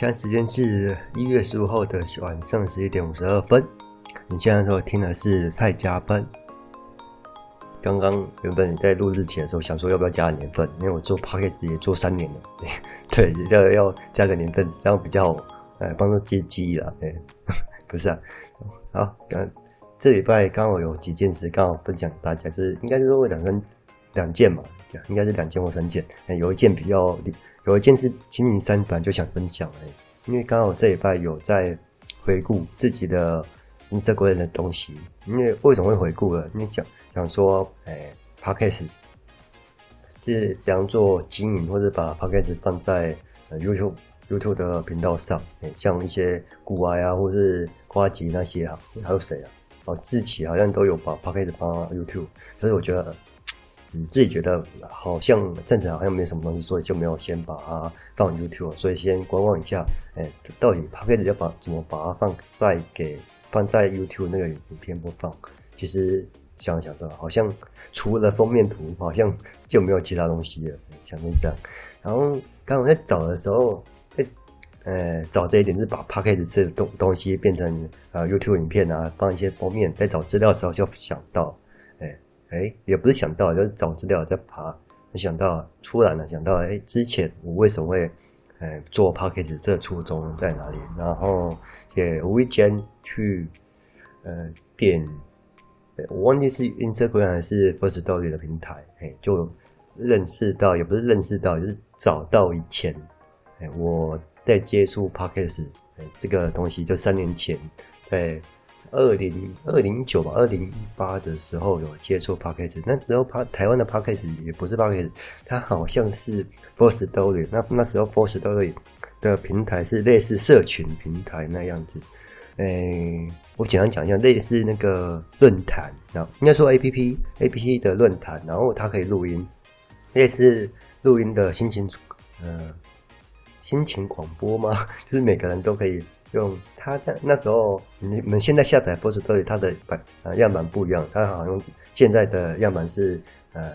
现在时间是一月十五号的晚上十一点五十二分。你现在说听的是蔡家班。刚刚原本你在录日期的时候想说要不要加年份，因为我做 Podcast 也做三年了，对，要要加个年份，这样比较呃帮助接记忆了。对，不是啊，好，刚这礼拜刚好有几件事刚好分享给大家，就是应该就是说两个两件嘛，应该是两件或三件，有一件比较。有一件事，星期三本来就想分享哎，因为刚好这礼拜有在回顾自己的 Instagram 的东西。因为为什么会回顾呢？因为讲讲说，哎，Podcast 是怎样做经营，或者把 Podcast 放在 YouTube YouTube 的频道上。哎，像一些古玩啊，或是瓜吉那些啊，还有谁啊？哦，志奇好像都有把 Podcast 放到 YouTube，所以我觉得。嗯，自己觉得好像正常，好像没什么东西，所以就没有先把它放 YouTube，所以先观望一下。哎，到底 Podcast 要把怎么把它放在给放在 YouTube 那个影片播放？其实想想的，好像除了封面图，好像就没有其他东西了。想成这样，然后刚刚在找的时候，哎，呃，找这一点是把 Podcast 这东东西变成啊 YouTube 影片啊，放一些封面。在找资料的时候就想到。哎，也不是想到，就是找资料在爬，没想到突然了，想到哎，之前我为什么会哎做 Podcast 这初衷在哪里？然后也无意间去呃点，我忘记是 Instagram 还是 First Story 的平台，哎，就认识到，也不是认识到，就是找到以前哎我在接触 Podcast 哎这个东西，就三年前在。二零二零九吧，二零一八的时候有接触 Podcast，那时候台台湾的 Podcast 也不是 Podcast，它好像是 Firstory。那那时候 Firstory 的平台是类似社群平台那样子。诶、我简单讲一下，类似那个论坛，然后应该说 APP APP 的论坛，然后它可以录音，类似录音的心情，呃，心情广播吗？就是每个人都可以。用它那那时候，你们现在下载 Firstory 它的版呃样板不一样，它好像现在的样板是呃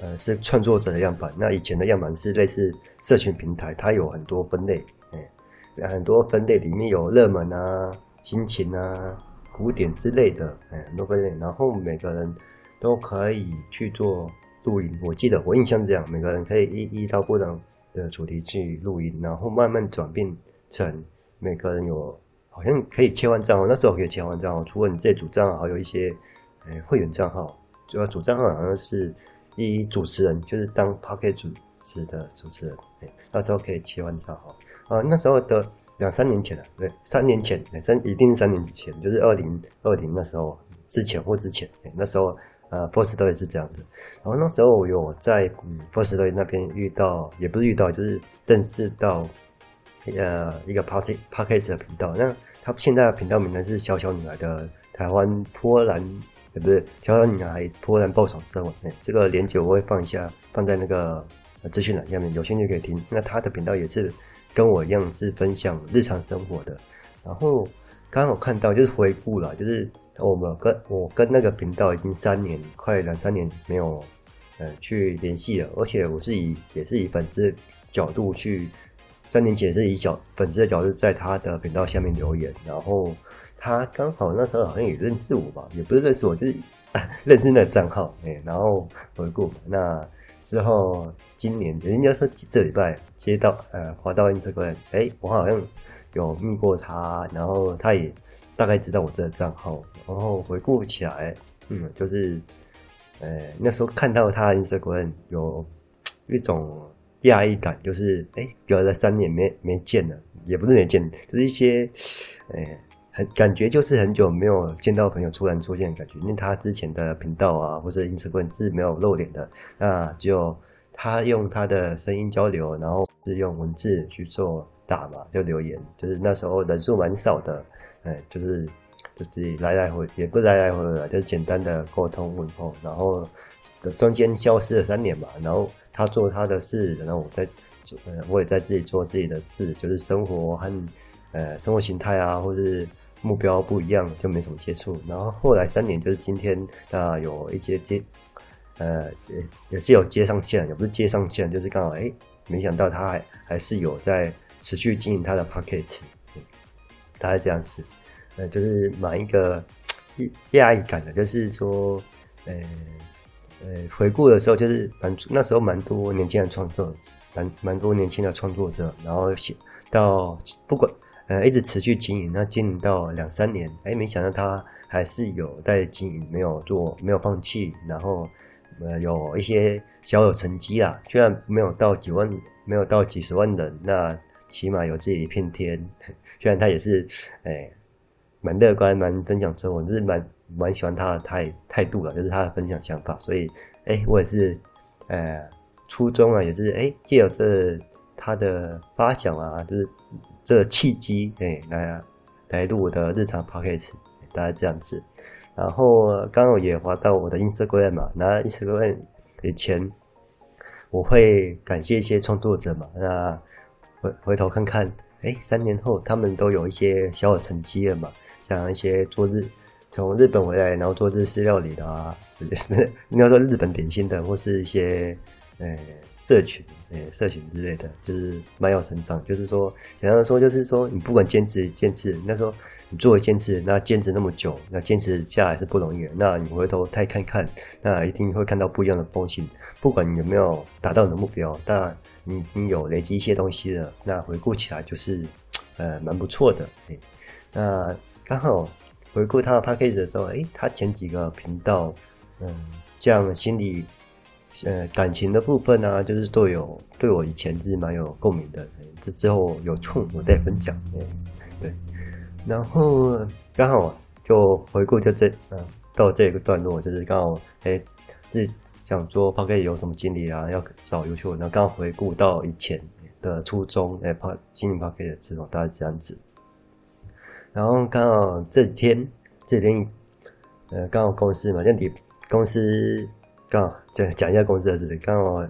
呃是创作者的样板，那以前的样板是类似社群平台，它有很多分类，哎，很多分类里面有热门啊、心情啊、古典之类的，哎，很多分类，然后每个人都可以去做录音。我记得我印象是这样，每个人可以依依照不同的主题去录音，然后慢慢转变成。每个人有好像可以切换账号，那时候可以切换账号。除了你自己主账号，还有一些诶、会员账号。主要主账号好像是以主持人，就是当 Pocket 主持的主持人。那时候可以切换账号啊。那时候的两三年前了，对，三年前，三一定是三年之前，就是二零二零那时候之前或之前。那时候呃，Firstory 是这样的。然后那时候我有在嗯 Firstory 那边遇到，也不是遇到，就是认识到。呃，一个 Podcast 的频道，那他现在的频道名呢是小小女孩的台湾波兰，也不是小小女孩波兰爆爽生活。哎，这个链接我会放一下，放在那个资讯栏下面，有兴趣可以听。那他的频道也是跟我一样是分享日常生活的。然后刚刚我看到就是回顾了，就是我们跟我跟那个频道已经三年，快两三年没有呃去联系了，而且我是以也是以粉丝角度去。三年前是以小粉丝的角度在他的频道下面留言，然后他刚好那时候好像也认识我吧，也不是认识我，就是 认识那个账号，哎，然后回顾嘛。那之后今年人家说这礼拜接到呃滑到 Instagram，哎，我好像有密过他，然后他也大概知道我这个账号，然后回顾起来，嗯，就是呃那时候看到他 Instagram 有一种。压抑感就是，哎，隔了三年没没见了，也不是没见，就是一些，哎，很感觉就是很久没有见到朋友突然出现的感觉，因为他之前的频道啊，或者 Instagram 是没有露脸的，那就他用他的声音交流，然后是用文字去做打嘛，就留言，就是那时候人数蛮少的，哎，就是就是来来回也不来来回回，就是简单的沟通问候，然后中间消失了三年嘛，然后。他做他的事，然后我在做，呃，我也在自己做自己的事，就是生活和呃生活形态啊，或是目标不一样，就没什么接触。然后后来三年，就是今天啊，有一些接，呃，也也是有接上线，也不是接上线，就是刚好哎，没想到他还还是有在持续经营他的 Podcast，大概这样子，呃，就是蛮一个压抑感的，就是说，呃呃，回顾的时候，就是蛮那时候蛮多年轻的创作，蛮蛮多年轻的创作者，然后写到不管呃一直持续经营，那经营到两三年，哎，没想到他还是有在经营，没有做，没有放弃，然后。呃，有一些小有成绩啊，虽然没有到几万，没有到几十万人，那起码有自己一片天。虽然他也是，哎，蛮乐观，蛮分享生活，就是蛮蛮喜欢他的态态度了，就是他的分享想法。所以，哎，我也是，呃，初衷啊，也是，哎，借由这他的发想啊，就是这契机，哎，来来录我的日常 podcast，大概这样子。然后刚好也滑到我的 Instagram 嘛，那 Instagram 以前我会感谢一些创作者嘛，那回回头看看，哎，三年后他们都有一些小有成绩了嘛，像一些做日从日本回来然后做日式料理的啊，应该说日本点心的，或是一些呃社群呃社群之类的，就是蛮有成长。就是说简单的说，就是说你不管坚持坚持，那时候。你作为坚持，那坚持那么久，那坚持下来是不容易。那你回头再看看，那一定会看到不一样的风景。不管你有没有达到你的目标，但你你有累积一些东西了，那回顾起来就是，呃，蛮不错的。那刚好回顾他的 package 的时候，哎，他前几个频道，嗯，像心理，呃，感情的部分、啊，就是都有对我以前是蛮有共鸣的。这之后有空我再分享。哎，对。然后刚好就回顾就这嗯到这个段落，就是刚好哎是想说 Podcast 有什么经历啊，要找优秀，然后刚好回顾到以前的初衷，哎，p 经营 Podcast 的时候大概这样子。然后刚好这几天这几天呃刚好公司嘛，就你公司刚好讲讲一下公司的事情，刚好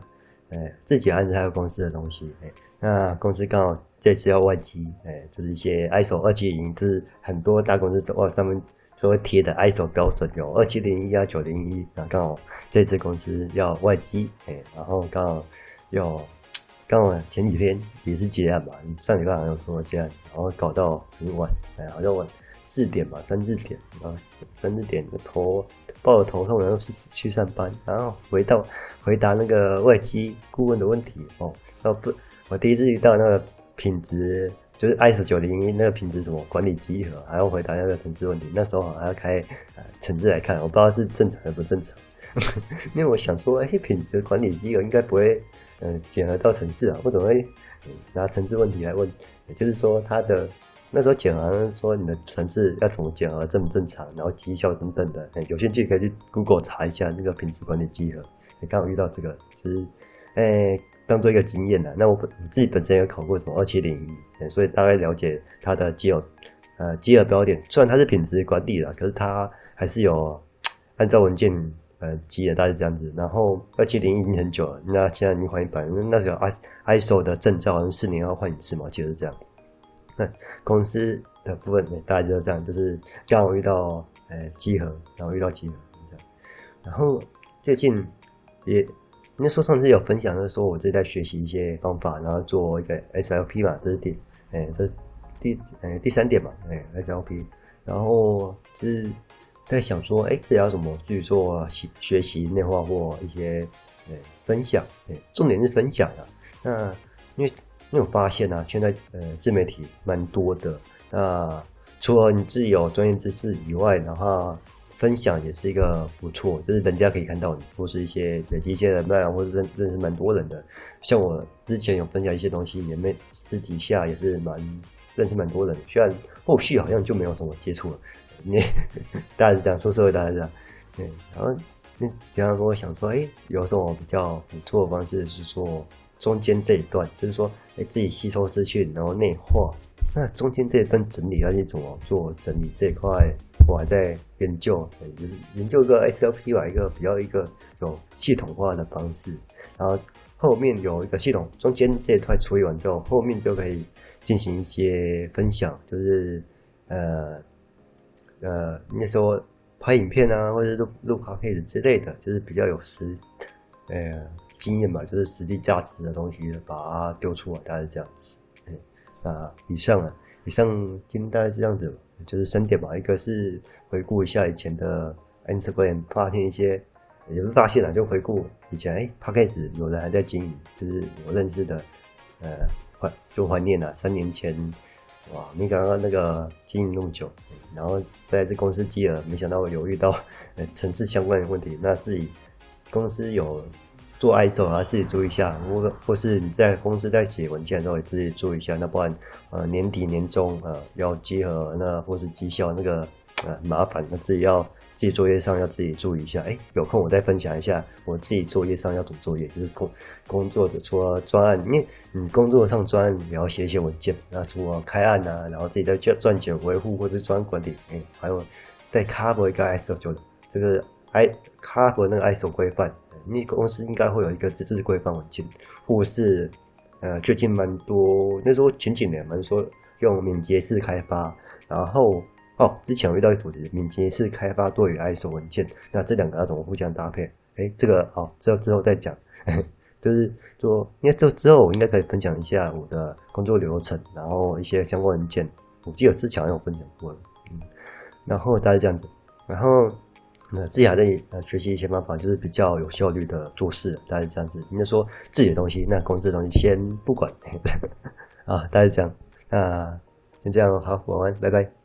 哎自己安排公司的东西，哎那公司刚好。这次要外机，哎，就是一些 ISO 二七零，就是很多大公司走上面都会贴的 ISO 标准有二七零一啊九零一，然后刚好这次公司要外机，哎，然后刚好有刚好前几天也是结案嘛，上礼拜好像有说结案，然后搞到很晚，哎，好像晚四点吧，三四点啊，三四点头抱着头痛，然后去去上班，然后回到回答那个外机顾问的问题哦，那不，我第一次遇到那个。品质就是 ISO 九零一那个品质什么管理集合，还要回答那个层次问题。那时候还要开呃层次来看，我不知道是正常还是不正常。因为我想说，哎、品质管理集合应该不会嗯检核到层次啊，我怎么会拿层次问题来问？也就是说，他的那时候检核说你的层次要怎么检核正不正常，然后绩效等等的。有兴趣可以去 Google 查一下那个品质管理稽核。你刚好遇到这个，就是哎。当做一个经验的，那我本自己本身也考过什么二七零一，所以大概了解它的基有呃基核标点。虽然它是品质管理了，可是它还是有按照文件呃基的，大概这样子。然后二七零已经很久了，那现在已经换一版，因为那个 I ISO 的证照好像四年要换一次嘛，其实是这样。那公司的部分大概就是这样，就是刚好遇到呃集合，然后遇到集合这样。然后最近也。那说上次有分享，就是说我自己在学习一些方法，然后做一个 SLP 嘛，这是第，哎，这是第，哎，第三点嘛，哎，SLP，然后就是在想说，哎，这要怎么去做学学习内化或一些，哎，分享，哎，重点是分享啊。那因为因为我发现啊，现在呃自媒体蛮多的，那除了你自己有专业知识以外，然后。分享也是一个不错，就是人家可以看到你，或是一些累积一些人脉，或者认认识蛮多人的。像我之前有分享一些东西，也没私底下也是蛮认识蛮多人。虽然后续好像就没有什么接触了，你 大家是这样说，社会大家讲。对，然后你经常跟我想说，哎，有什么比较不错的方式是说中间这一段，就是说，哎，自己吸收资讯，然后内化。那中间这一段整理要去怎么做整理这一块？我还在研究，就是研究一个 SOP 吧，一个比较一个有系统化的方式。然后后面有一个系统，中间这一块处理完之后，后面就可以进行一些分享，就是呃呃，那时候拍影片啊，或者录录 podcast 之类的，就是比较有实呃经验吧，就是实际价值的东西，把它丢出来，大概是这样子。对啊，以上啊，以上今天大概是这样子，就是三点吧。一个是回顾一下以前的 Instagram，发现一些，也是发现了，就回顾以前，哎，Podcast 有人还在经营，就是我认识的，呃，怀就怀念了三年前，哇，没想到那个经营那么久，然后在这公司接了，没想到有遇到 呃城市相关的问题，那自己公司有。做 ISO 啊，自己注意一下，或或是你在公司在写文件的时候，也自己注意一下。那不然，呃，年底年终呃要结合那或是绩效那个呃麻烦，那自己要自己作业上要自己注意一下。哎，有空我再分享一下我自己作业上要怎么作业，就是工工作者除了专案，因为你工作上专案也要写一些文件，那除了开案啊，然后自己在赚赚钱维护或者是专案管理，哎，还有再 cover 一个 ISO 就这个 I cover 那个 ISO 规范。你公司应该会有一个自治规范文件，或是呃，最近蛮多那时候前几年蛮说用敏捷式开发，然后哦，之前我遇到一组题，敏捷式开发对于 ISO 文件，那这两个要怎么互相搭配？哎，这个哦，之后之后再讲，就是说，因为这之后我应该可以分享一下我的工作流程，然后一些相关文件，我记得之前有分享过，嗯，然后大概这样子，然后。那自己还在呃学习一些方法，就是比较有效率的做事，大概是这样子。应该说自己的东西，那公司的东西先不管 啊，大概是这样。那先这样，好，晚安，拜拜。